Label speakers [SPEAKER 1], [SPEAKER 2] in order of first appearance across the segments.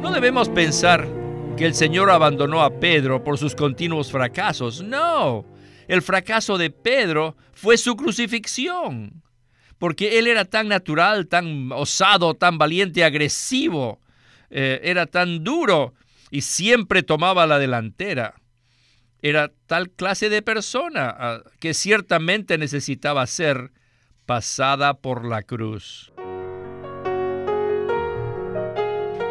[SPEAKER 1] No debemos pensar que el Señor abandonó a Pedro por sus continuos fracasos. No, el fracaso de Pedro fue su crucifixión, porque él era tan natural, tan osado, tan valiente, agresivo, eh, era tan duro y siempre tomaba la delantera. Era tal clase de persona ah, que ciertamente necesitaba ser pasada por la cruz.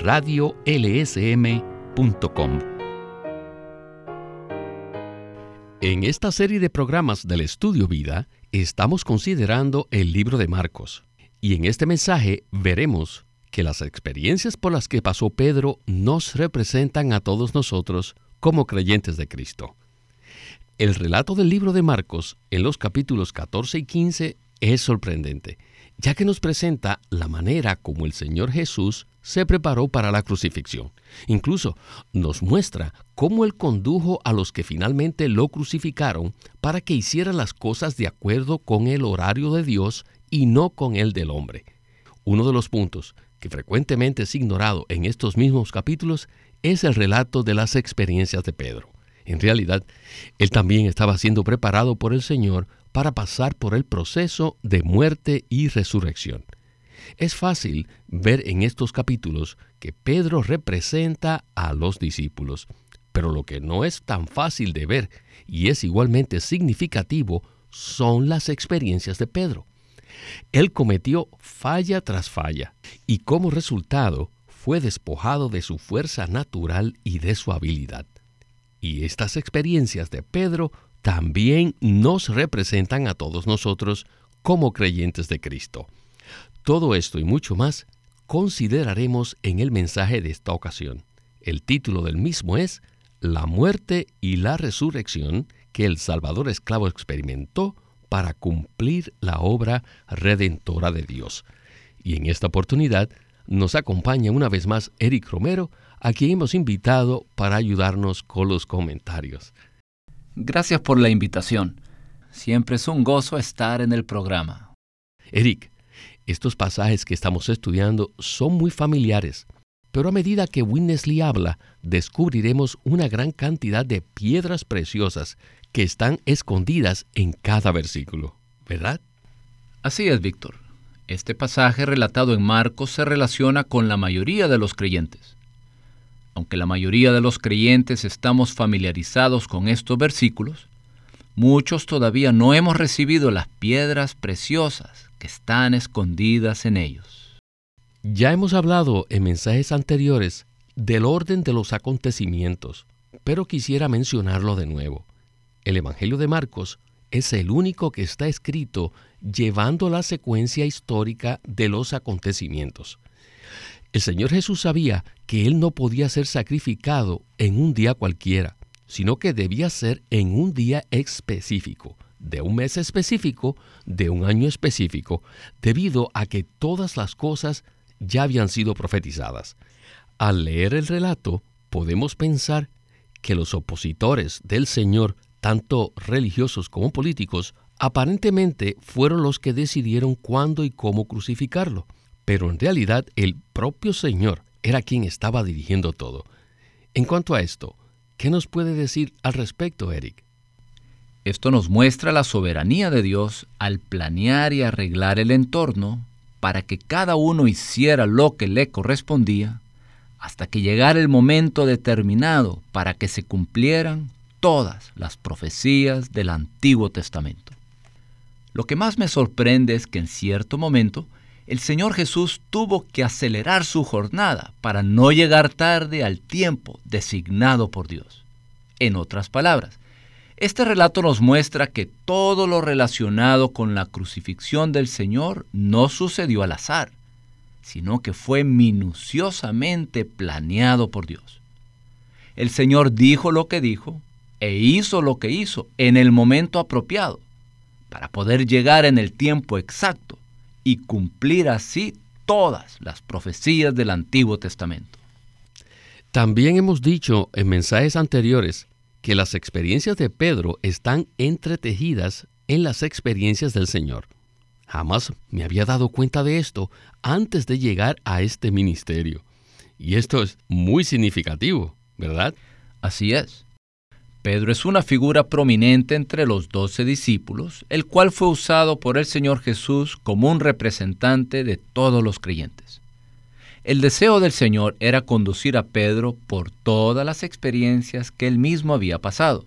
[SPEAKER 2] radiolsm.com En esta serie de programas del Estudio Vida estamos considerando el libro de Marcos y en este mensaje veremos que las experiencias por las que pasó Pedro nos representan a todos nosotros como creyentes de Cristo. El relato del libro de Marcos en los capítulos 14 y 15 es sorprendente, ya que nos presenta la manera como el Señor Jesús se preparó para la crucifixión. Incluso nos muestra cómo Él condujo a los que finalmente lo crucificaron para que hicieran las cosas de acuerdo con el horario de Dios y no con el del hombre. Uno de los puntos que frecuentemente es ignorado en estos mismos capítulos es el relato de las experiencias de Pedro. En realidad, él también estaba siendo preparado por el Señor para pasar por el proceso de muerte y resurrección. Es fácil ver en estos capítulos que Pedro representa a los discípulos, pero lo que no es tan fácil de ver y es igualmente significativo son las experiencias de Pedro. Él cometió falla tras falla y como resultado fue despojado de su fuerza natural y de su habilidad. Y estas experiencias de Pedro también nos representan a todos nosotros como creyentes de Cristo. Todo esto y mucho más consideraremos en el mensaje de esta ocasión. El título del mismo es La muerte y la resurrección que el Salvador esclavo experimentó para cumplir la obra redentora de Dios. Y en esta oportunidad nos acompaña una vez más Eric Romero, a quien hemos invitado para ayudarnos con los comentarios.
[SPEAKER 3] Gracias por la invitación. Siempre es un gozo estar en el programa.
[SPEAKER 2] Eric, estos pasajes que estamos estudiando son muy familiares, pero a medida que Winnesley habla, descubriremos una gran cantidad de piedras preciosas que están escondidas en cada versículo, ¿verdad?
[SPEAKER 3] Así es, Víctor. Este pasaje relatado en Marcos se relaciona con la mayoría de los creyentes. Aunque la mayoría de los creyentes estamos familiarizados con estos versículos, muchos todavía no hemos recibido las piedras preciosas que están escondidas en ellos.
[SPEAKER 2] Ya hemos hablado en mensajes anteriores del orden de los acontecimientos, pero quisiera mencionarlo de nuevo. El Evangelio de Marcos es el único que está escrito llevando la secuencia histórica de los acontecimientos. El Señor Jesús sabía que Él no podía ser sacrificado en un día cualquiera, sino que debía ser en un día específico, de un mes específico, de un año específico, debido a que todas las cosas ya habían sido profetizadas. Al leer el relato, podemos pensar que los opositores del Señor, tanto religiosos como políticos, aparentemente fueron los que decidieron cuándo y cómo crucificarlo pero en realidad el propio Señor era quien estaba dirigiendo todo. En cuanto a esto, ¿qué nos puede decir al respecto, Eric?
[SPEAKER 3] Esto nos muestra la soberanía de Dios al planear y arreglar el entorno para que cada uno hiciera lo que le correspondía hasta que llegara el momento determinado para que se cumplieran todas las profecías del Antiguo Testamento. Lo que más me sorprende es que en cierto momento el Señor Jesús tuvo que acelerar su jornada para no llegar tarde al tiempo designado por Dios. En otras palabras, este relato nos muestra que todo lo relacionado con la crucifixión del Señor no sucedió al azar, sino que fue minuciosamente planeado por Dios. El Señor dijo lo que dijo e hizo lo que hizo en el momento apropiado para poder llegar en el tiempo exacto y cumplir así todas las profecías del Antiguo Testamento.
[SPEAKER 2] También hemos dicho en mensajes anteriores que las experiencias de Pedro están entretejidas en las experiencias del Señor. Jamás me había dado cuenta de esto antes de llegar a este ministerio. Y esto es muy significativo, ¿verdad?
[SPEAKER 3] Así es. Pedro es una figura prominente entre los doce discípulos, el cual fue usado por el Señor Jesús como un representante de todos los creyentes. El deseo del Señor era conducir a Pedro por todas las experiencias que él mismo había pasado.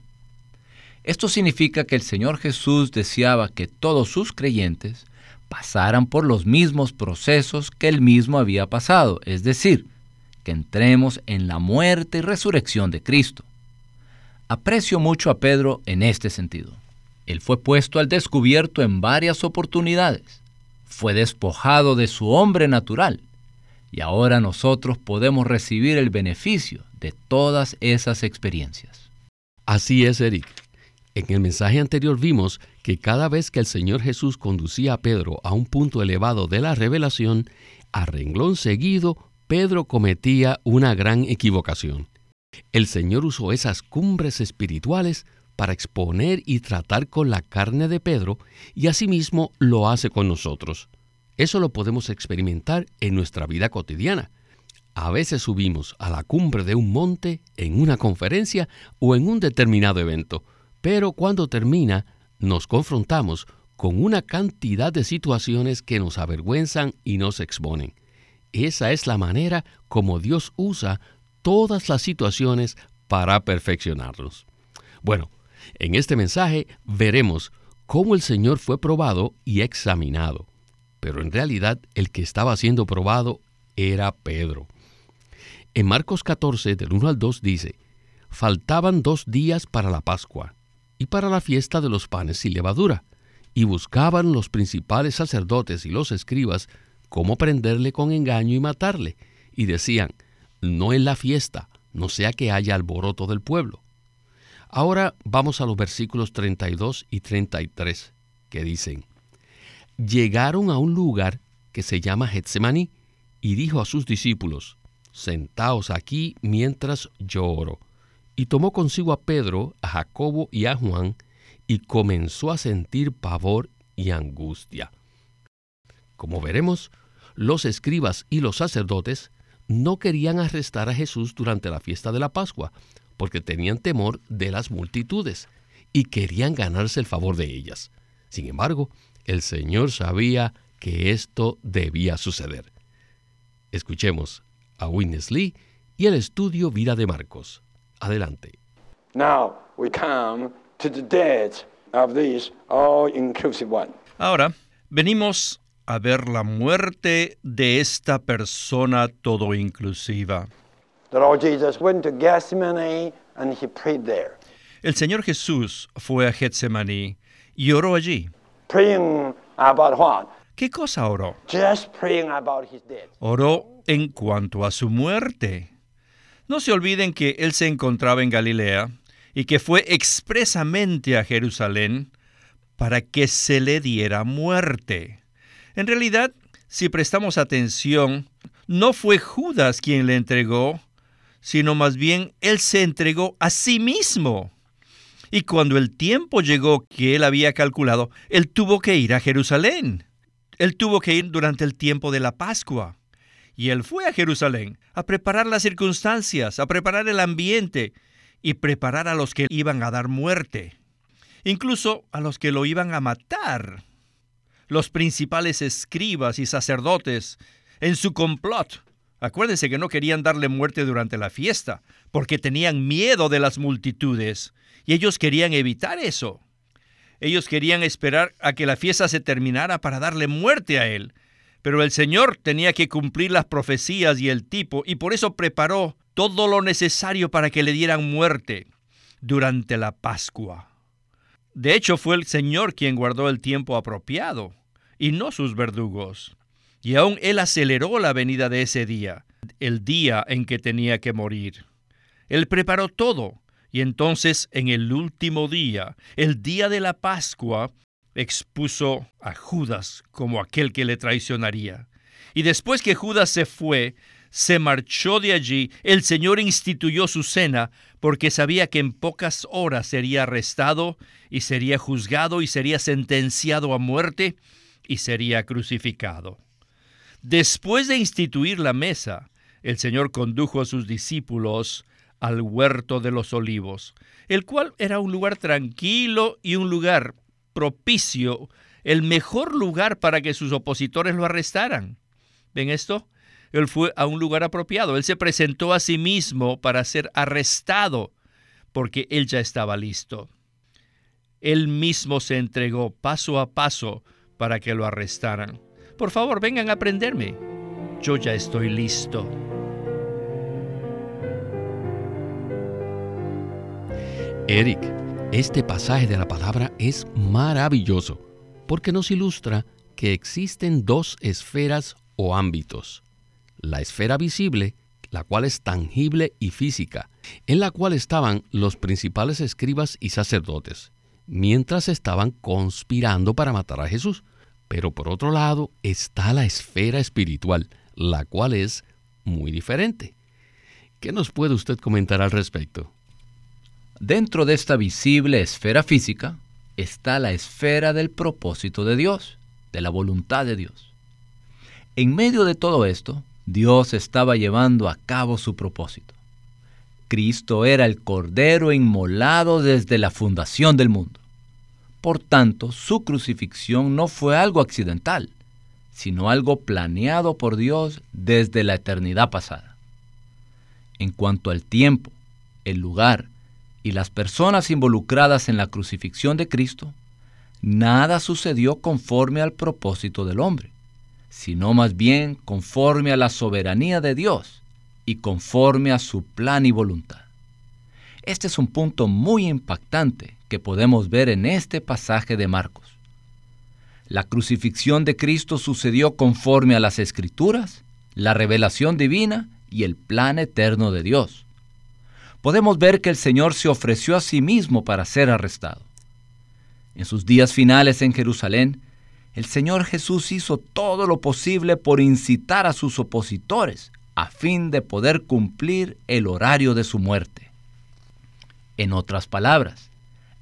[SPEAKER 3] Esto significa que el Señor Jesús deseaba que todos sus creyentes pasaran por los mismos procesos que él mismo había pasado, es decir, que entremos en la muerte y resurrección de Cristo. Aprecio mucho a Pedro en este sentido. Él fue puesto al descubierto en varias oportunidades. Fue despojado de su hombre natural. Y ahora nosotros podemos recibir el beneficio de todas esas experiencias.
[SPEAKER 2] Así es, Eric. En el mensaje anterior vimos que cada vez que el Señor Jesús conducía a Pedro a un punto elevado de la revelación, a renglón seguido, Pedro cometía una gran equivocación. El Señor usó esas cumbres espirituales para exponer y tratar con la carne de Pedro y asimismo lo hace con nosotros. Eso lo podemos experimentar en nuestra vida cotidiana. A veces subimos a la cumbre de un monte en una conferencia o en un determinado evento, pero cuando termina nos confrontamos con una cantidad de situaciones que nos avergüenzan y nos exponen. Esa es la manera como Dios usa todas las situaciones para perfeccionarlos. Bueno, en este mensaje veremos cómo el Señor fue probado y examinado, pero en realidad el que estaba siendo probado era Pedro. En Marcos 14, del 1 al 2 dice, faltaban dos días para la Pascua y para la fiesta de los panes sin levadura, y buscaban los principales sacerdotes y los escribas cómo prenderle con engaño y matarle, y decían, no en la fiesta, no sea que haya alboroto del pueblo. Ahora vamos a los versículos 32 y 33, que dicen, Llegaron a un lugar que se llama Getsemaní, y dijo a sus discípulos, Sentaos aquí mientras yo. Y tomó consigo a Pedro, a Jacobo y a Juan, y comenzó a sentir pavor y angustia. Como veremos, los escribas y los sacerdotes no querían arrestar a Jesús durante la fiesta de la Pascua, porque tenían temor de las multitudes y querían ganarse el favor de ellas. Sin embargo, el Señor sabía que esto debía suceder. Escuchemos a Witness Lee y el estudio Vida de Marcos. Adelante.
[SPEAKER 1] Ahora venimos a ver la muerte de esta persona todo inclusiva. El Señor Jesús fue a Getsemaní y oró allí. ¿Qué cosa oró? Oró en cuanto a su muerte. No se olviden que él se encontraba en Galilea y que fue expresamente a Jerusalén para que se le diera muerte. En realidad, si prestamos atención, no fue Judas quien le entregó, sino más bien él se entregó a sí mismo. Y cuando el tiempo llegó que él había calculado, él tuvo que ir a Jerusalén. Él tuvo que ir durante el tiempo de la Pascua. Y él fue a Jerusalén a preparar las circunstancias, a preparar el ambiente y preparar a los que iban a dar muerte, incluso a los que lo iban a matar los principales escribas y sacerdotes en su complot. Acuérdense que no querían darle muerte durante la fiesta, porque tenían miedo de las multitudes, y ellos querían evitar eso. Ellos querían esperar a que la fiesta se terminara para darle muerte a él. Pero el Señor tenía que cumplir las profecías y el tipo, y por eso preparó todo lo necesario para que le dieran muerte durante la Pascua. De hecho, fue el Señor quien guardó el tiempo apropiado, y no sus verdugos. Y aún Él aceleró la venida de ese día, el día en que tenía que morir. Él preparó todo. Y entonces en el último día, el día de la Pascua, expuso a Judas como aquel que le traicionaría. Y después que Judas se fue, se marchó de allí, el Señor instituyó su cena porque sabía que en pocas horas sería arrestado y sería juzgado y sería sentenciado a muerte y sería crucificado. Después de instituir la mesa, el Señor condujo a sus discípulos al huerto de los olivos, el cual era un lugar tranquilo y un lugar propicio, el mejor lugar para que sus opositores lo arrestaran. ¿Ven esto? Él fue a un lugar apropiado. Él se presentó a sí mismo para ser arrestado porque él ya estaba listo. Él mismo se entregó paso a paso para que lo arrestaran. Por favor, vengan a aprenderme. Yo ya estoy listo.
[SPEAKER 2] Eric, este pasaje de la palabra es maravilloso porque nos ilustra que existen dos esferas o ámbitos la esfera visible, la cual es tangible y física, en la cual estaban los principales escribas y sacerdotes, mientras estaban conspirando para matar a Jesús. Pero por otro lado está la esfera espiritual, la cual es muy diferente. ¿Qué nos puede usted comentar al respecto?
[SPEAKER 3] Dentro de esta visible esfera física está la esfera del propósito de Dios, de la voluntad de Dios. En medio de todo esto, Dios estaba llevando a cabo su propósito. Cristo era el Cordero inmolado desde la fundación del mundo. Por tanto, su crucifixión no fue algo accidental, sino algo planeado por Dios desde la eternidad pasada. En cuanto al tiempo, el lugar y las personas involucradas en la crucifixión de Cristo, nada sucedió conforme al propósito del hombre sino más bien conforme a la soberanía de Dios y conforme a su plan y voluntad. Este es un punto muy impactante que podemos ver en este pasaje de Marcos. La crucifixión de Cristo sucedió conforme a las escrituras, la revelación divina y el plan eterno de Dios. Podemos ver que el Señor se ofreció a sí mismo para ser arrestado. En sus días finales en Jerusalén, el Señor Jesús hizo todo lo posible por incitar a sus opositores a fin de poder cumplir el horario de su muerte. En otras palabras,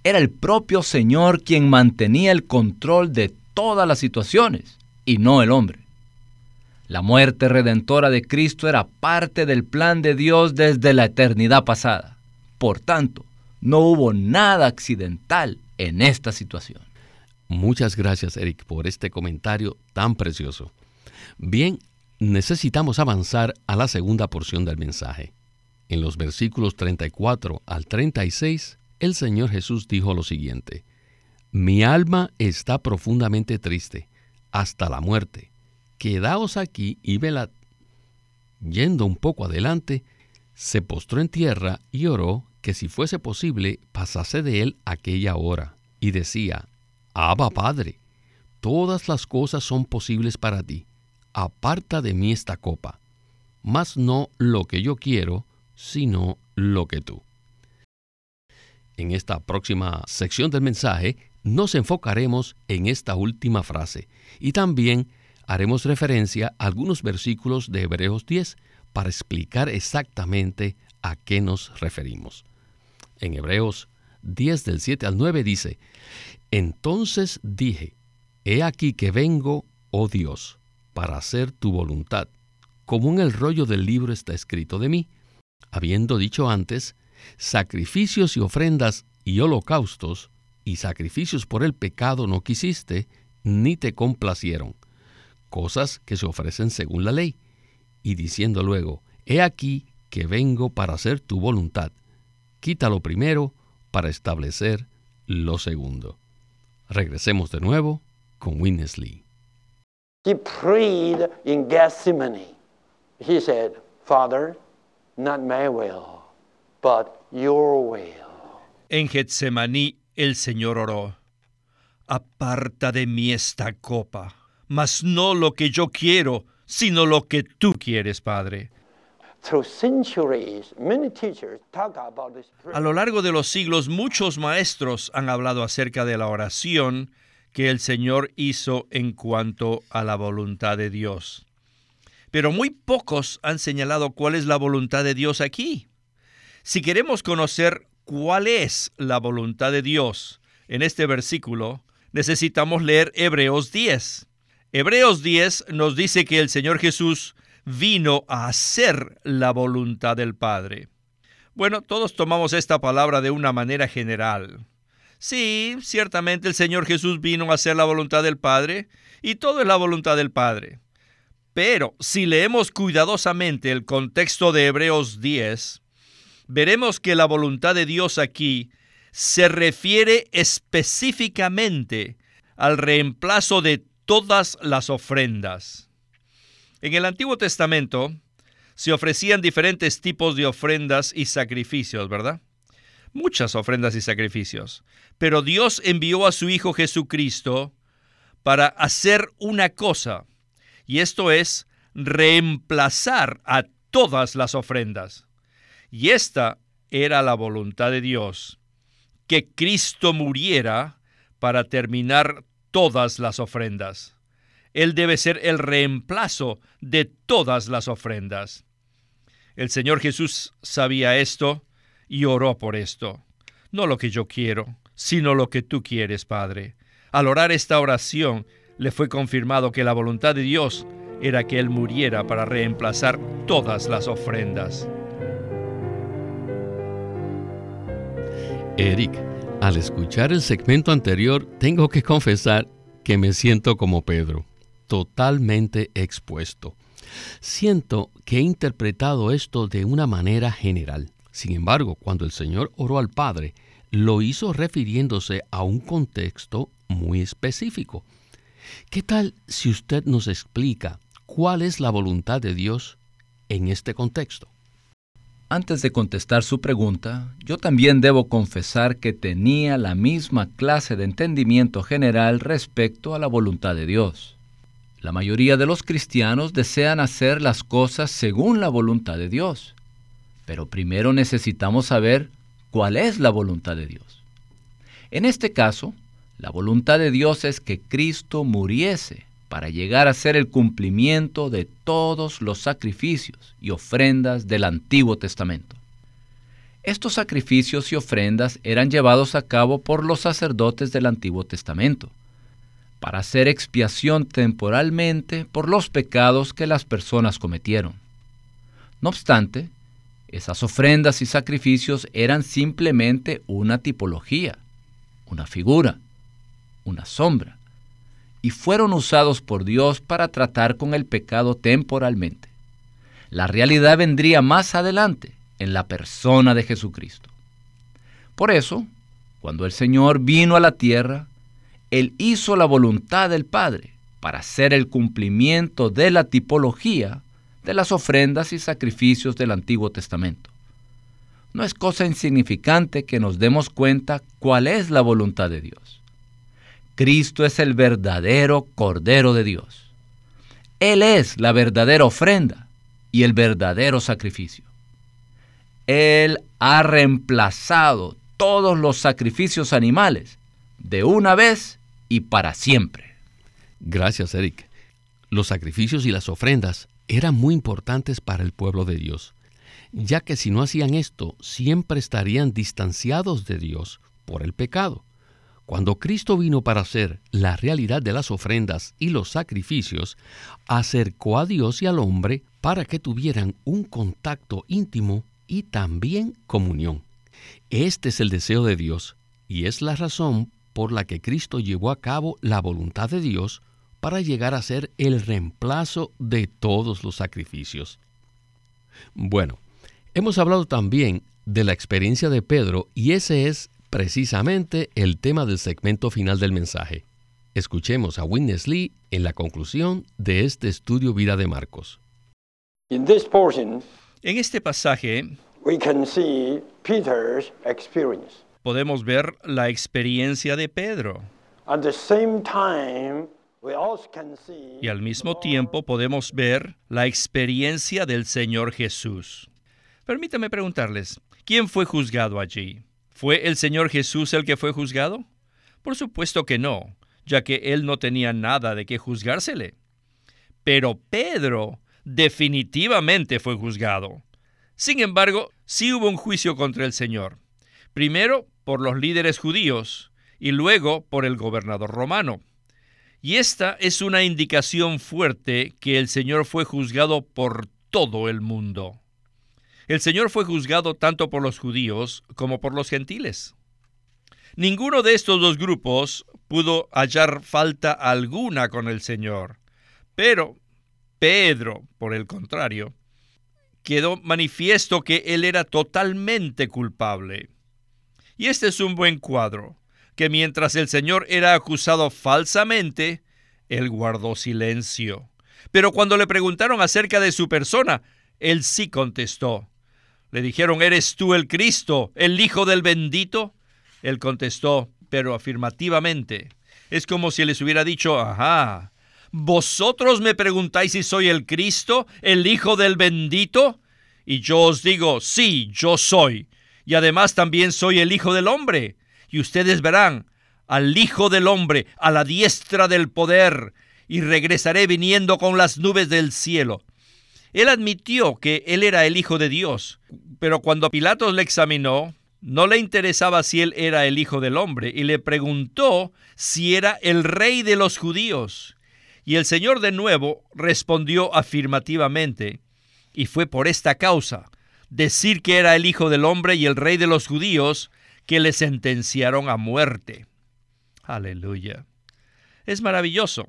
[SPEAKER 3] era el propio Señor quien mantenía el control de todas las situaciones y no el hombre. La muerte redentora de Cristo era parte del plan de Dios desde la eternidad pasada. Por tanto, no hubo nada accidental en esta situación.
[SPEAKER 2] Muchas gracias, Eric, por este comentario tan precioso. Bien, necesitamos avanzar a la segunda porción del mensaje. En los versículos 34 al 36, el Señor Jesús dijo lo siguiente, Mi alma está profundamente triste, hasta la muerte. Quedaos aquí y velad. Yendo un poco adelante, se postró en tierra y oró que si fuese posible pasase de él aquella hora, y decía, Abba Padre, todas las cosas son posibles para ti. Aparta de mí esta copa, mas no lo que yo quiero, sino lo que tú. En esta próxima sección del mensaje nos enfocaremos en esta última frase y también haremos referencia a algunos versículos de Hebreos 10 para explicar exactamente a qué nos referimos. En Hebreos 10 del 7 al 9 dice, entonces dije, He aquí que vengo, oh Dios, para hacer tu voluntad, como en el rollo del libro está escrito de mí, habiendo dicho antes, sacrificios y ofrendas y holocaustos y sacrificios por el pecado no quisiste, ni te complacieron, cosas que se ofrecen según la ley, y diciendo luego, He aquí que vengo para hacer tu voluntad, quítalo primero para establecer lo segundo. Regresemos de nuevo con Winnesley.
[SPEAKER 4] He prayed in Gethsemane. He said, Father, not my will, but your will.
[SPEAKER 1] En Getsemaní el Señor oró, Aparta de mí esta copa, mas no lo que yo quiero, sino lo que tú quieres, Padre. A lo largo de los siglos, muchos maestros han hablado acerca de la oración que el Señor hizo en cuanto a la voluntad de Dios. Pero muy pocos han señalado cuál es la voluntad de Dios aquí. Si queremos conocer cuál es la voluntad de Dios en este versículo, necesitamos leer Hebreos 10. Hebreos 10 nos dice que el Señor Jesús vino a hacer la voluntad del Padre. Bueno, todos tomamos esta palabra de una manera general. Sí, ciertamente el Señor Jesús vino a hacer la voluntad del Padre y todo es la voluntad del Padre. Pero si leemos cuidadosamente el contexto de Hebreos 10, veremos que la voluntad de Dios aquí se refiere específicamente al reemplazo de todas las ofrendas. En el Antiguo Testamento se ofrecían diferentes tipos de ofrendas y sacrificios, ¿verdad? Muchas ofrendas y sacrificios. Pero Dios envió a su Hijo Jesucristo para hacer una cosa, y esto es reemplazar a todas las ofrendas. Y esta era la voluntad de Dios, que Cristo muriera para terminar todas las ofrendas. Él debe ser el reemplazo de todas las ofrendas. El Señor Jesús sabía esto y oró por esto. No lo que yo quiero, sino lo que tú quieres, Padre. Al orar esta oración, le fue confirmado que la voluntad de Dios era que Él muriera para reemplazar todas las ofrendas.
[SPEAKER 2] Eric, al escuchar el segmento anterior, tengo que confesar que me siento como Pedro, totalmente expuesto. Siento que he interpretado esto de una manera general. Sin embargo, cuando el Señor oró al Padre, lo hizo refiriéndose a un contexto muy específico. ¿Qué tal si usted nos explica cuál es la voluntad de Dios en este contexto?
[SPEAKER 3] Antes de contestar su pregunta, yo también debo confesar que tenía la misma clase de entendimiento general respecto a la voluntad de Dios. La mayoría de los cristianos desean hacer las cosas según la voluntad de Dios, pero primero necesitamos saber cuál es la voluntad de Dios. En este caso, la voluntad de Dios es que Cristo muriese para llegar a ser el cumplimiento de todos los sacrificios y ofrendas del Antiguo Testamento. Estos sacrificios y ofrendas eran llevados a cabo por los sacerdotes del Antiguo Testamento, para hacer expiación temporalmente por los pecados que las personas cometieron. No obstante, esas ofrendas y sacrificios eran simplemente una tipología, una figura, una sombra y fueron usados por Dios para tratar con el pecado temporalmente. La realidad vendría más adelante en la persona de Jesucristo. Por eso, cuando el Señor vino a la tierra, Él hizo la voluntad del Padre para hacer el cumplimiento de la tipología de las ofrendas y sacrificios del Antiguo Testamento. No es cosa insignificante que nos demos cuenta cuál es la voluntad de Dios. Cristo es el verdadero Cordero de Dios. Él es la verdadera ofrenda y el verdadero sacrificio. Él ha reemplazado todos los sacrificios animales de una vez y para siempre.
[SPEAKER 2] Gracias, Eric. Los sacrificios y las ofrendas eran muy importantes para el pueblo de Dios, ya que si no hacían esto, siempre estarían distanciados de Dios por el pecado. Cuando Cristo vino para hacer la realidad de las ofrendas y los sacrificios, acercó a Dios y al hombre para que tuvieran un contacto íntimo y también comunión. Este es el deseo de Dios y es la razón por la que Cristo llevó a cabo la voluntad de Dios para llegar a ser el reemplazo de todos los sacrificios. Bueno, hemos hablado también de la experiencia de Pedro y ese es precisamente el tema del segmento final del mensaje. Escuchemos a Witness Lee en la conclusión de este estudio Vida de Marcos.
[SPEAKER 4] In this portion,
[SPEAKER 1] En este pasaje
[SPEAKER 4] we can see Peter's experience.
[SPEAKER 1] podemos ver la experiencia de Pedro.
[SPEAKER 4] At the same time,
[SPEAKER 1] Y al mismo tiempo podemos ver la experiencia del Señor Jesús. Permítame preguntarles, ¿quién fue juzgado allí? ¿Fue el Señor Jesús el que fue juzgado? Por supuesto que no, ya que él no tenía nada de qué juzgársele. Pero Pedro definitivamente fue juzgado. Sin embargo, sí hubo un juicio contra el Señor. Primero por los líderes judíos y luego por el gobernador romano. Y esta es una indicación fuerte que el Señor fue juzgado por todo el mundo. El Señor fue juzgado tanto por los judíos como por los gentiles. Ninguno de estos dos grupos pudo hallar falta alguna con el Señor, pero Pedro, por el contrario, quedó manifiesto que él era totalmente culpable. Y este es un buen cuadro que mientras el Señor era acusado falsamente, él guardó silencio. Pero cuando le preguntaron acerca de su persona, él sí contestó. Le dijeron, ¿eres tú el Cristo, el Hijo del bendito? Él contestó, pero afirmativamente. Es como si les hubiera dicho, ajá, ¿vosotros me preguntáis si soy el Cristo, el Hijo del bendito? Y yo os digo, sí, yo soy. Y además también soy el Hijo del hombre y ustedes verán al Hijo del Hombre a la diestra del poder, y regresaré viniendo con las nubes del cielo. Él admitió que él era el Hijo de Dios, pero cuando Pilatos le examinó, no le interesaba si él era el Hijo del Hombre, y le preguntó si era el Rey de los judíos. Y el Señor de nuevo respondió afirmativamente, y fue por esta causa, decir que era el Hijo del Hombre y el Rey de los judíos, que le sentenciaron a muerte. Aleluya. Es maravilloso.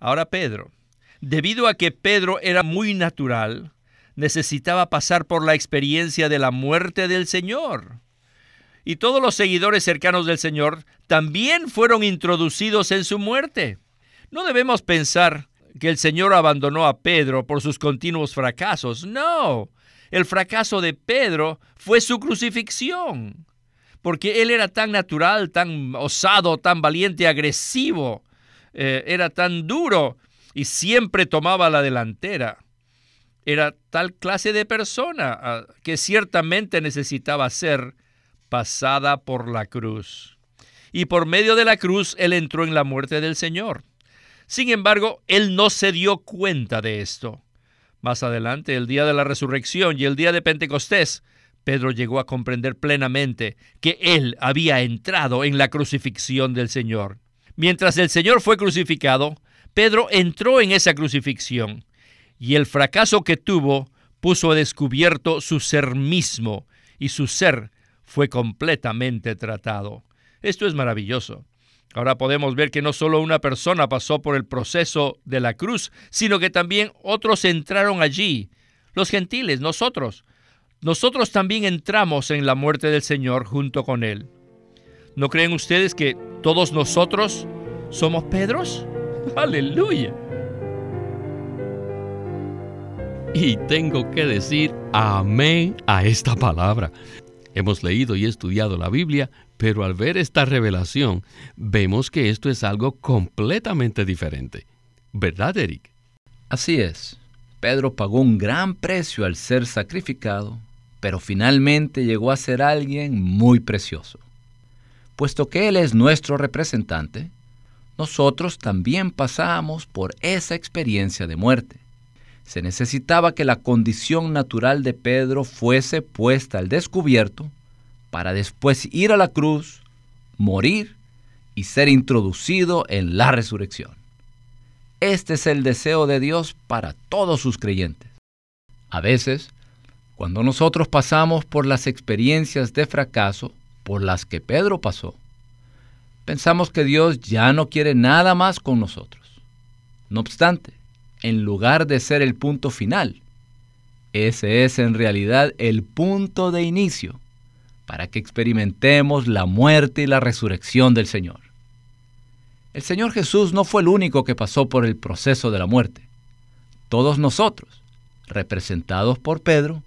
[SPEAKER 1] Ahora Pedro, debido a que Pedro era muy natural, necesitaba pasar por la experiencia de la muerte del Señor. Y todos los seguidores cercanos del Señor también fueron introducidos en su muerte. No debemos pensar que el Señor abandonó a Pedro por sus continuos fracasos. No, el fracaso de Pedro fue su crucifixión porque él era tan natural, tan osado, tan valiente, agresivo, eh, era tan duro y siempre tomaba la delantera. Era tal clase de persona ah, que ciertamente necesitaba ser pasada por la cruz. Y por medio de la cruz él entró en la muerte del Señor. Sin embargo, él no se dio cuenta de esto. Más adelante, el día de la resurrección y el día de Pentecostés, Pedro llegó a comprender plenamente que él había entrado en la crucifixión del Señor. Mientras el Señor fue crucificado, Pedro entró en esa crucifixión y el fracaso que tuvo puso a descubierto su ser mismo y su ser fue completamente tratado. Esto es maravilloso. Ahora podemos ver que no solo una persona pasó por el proceso de la cruz, sino que también otros entraron allí, los gentiles, nosotros, nosotros también entramos en la muerte del Señor junto con Él. ¿No creen ustedes que todos nosotros somos Pedros? Aleluya.
[SPEAKER 2] Y tengo que decir amén a esta palabra. Hemos leído y estudiado la Biblia, pero al ver esta revelación, vemos que esto es algo completamente diferente. ¿Verdad, Eric?
[SPEAKER 3] Así es. Pedro pagó un gran precio al ser sacrificado pero finalmente llegó a ser alguien muy precioso. Puesto que Él es nuestro representante, nosotros también pasamos por esa experiencia de muerte. Se necesitaba que la condición natural de Pedro fuese puesta al descubierto para después ir a la cruz, morir y ser introducido en la resurrección. Este es el deseo de Dios para todos sus creyentes. A veces, cuando nosotros pasamos por las experiencias de fracaso por las que Pedro pasó, pensamos que Dios ya no quiere nada más con nosotros. No obstante, en lugar de ser el punto final, ese es en realidad el punto de inicio para que experimentemos la muerte y la resurrección del Señor. El Señor Jesús no fue el único que pasó por el proceso de la muerte. Todos nosotros, representados por Pedro,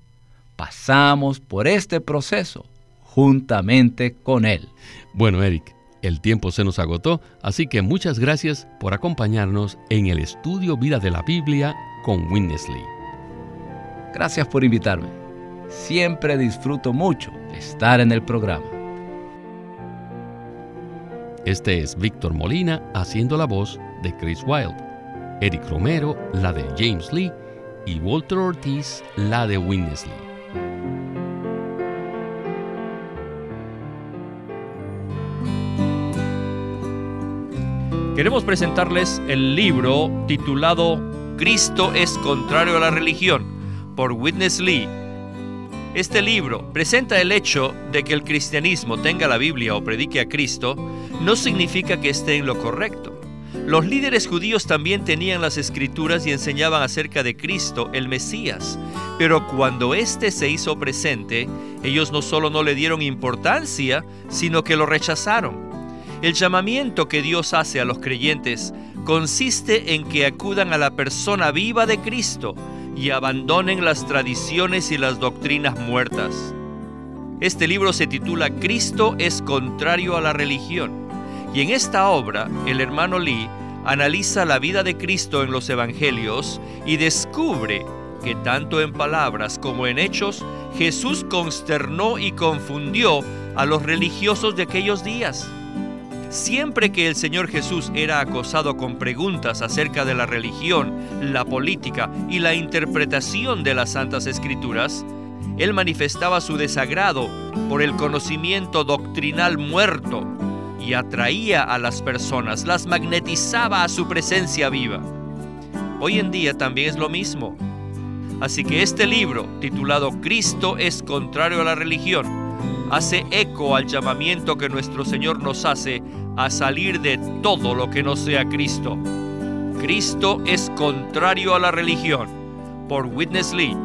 [SPEAKER 3] pasamos por este proceso juntamente con Él.
[SPEAKER 2] Bueno, Eric, El tiempo se nos agotó, así que muchas gracias por acompañarnos en el estudio Vida de la Biblia con Winnesley.
[SPEAKER 3] Gracias por invitarme. Siempre disfruto mucho estar en el programa.
[SPEAKER 2] Este es Víctor Molina haciendo la voz de Chris Wilde, Eric Romero la de James Lee y Walter Ortiz la de Winnesley.
[SPEAKER 1] Queremos presentarles el libro titulado Cristo es contrario a la religión por Witness Lee. Este libro presenta el hecho de que el cristianismo tenga la Biblia o predique a Cristo no significa que esté en lo correcto. Los líderes judíos también tenían las escrituras y enseñaban acerca de Cristo, el Mesías, pero cuando éste se hizo presente, ellos no solo no le dieron importancia, sino que lo rechazaron. El llamamiento que Dios hace a los creyentes consiste en que acudan a la persona viva de Cristo y abandonen las tradiciones y las doctrinas muertas. Este libro se titula Cristo es contrario a la religión y en esta obra el hermano Lee analiza la vida de Cristo en los evangelios y descubre que tanto en palabras como en hechos Jesús consternó y confundió a los religiosos de aquellos días. Siempre que el Señor Jesús era acosado con preguntas acerca de la religión, la política y la interpretación de las Santas Escrituras, Él manifestaba su desagrado por el conocimiento doctrinal muerto y atraía a las personas, las magnetizaba a su presencia viva. Hoy en día también es lo mismo. Así que este libro, titulado Cristo es contrario a la religión, hace eco al llamamiento que nuestro Señor nos hace a salir de todo lo que no sea Cristo. Cristo es contrario a la religión. Por Witness Lee.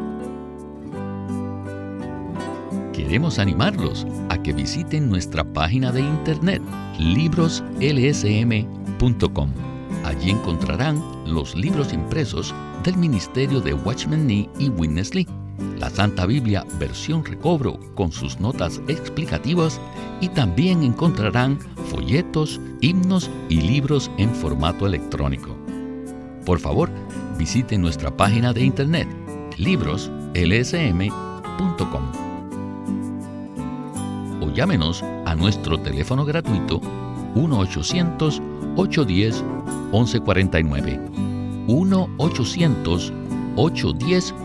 [SPEAKER 2] Queremos animarlos a que visiten nuestra página de internet libroslsm.com. Allí encontrarán los libros impresos del Ministerio de Watchman Nee y Witness Lee la Santa Biblia versión recobro con sus notas explicativas y también encontrarán folletos, himnos y libros en formato electrónico. Por favor, visite nuestra página de internet libroslsm.com o llámenos a nuestro teléfono gratuito 1-800-810-1149. 1-800-810-1149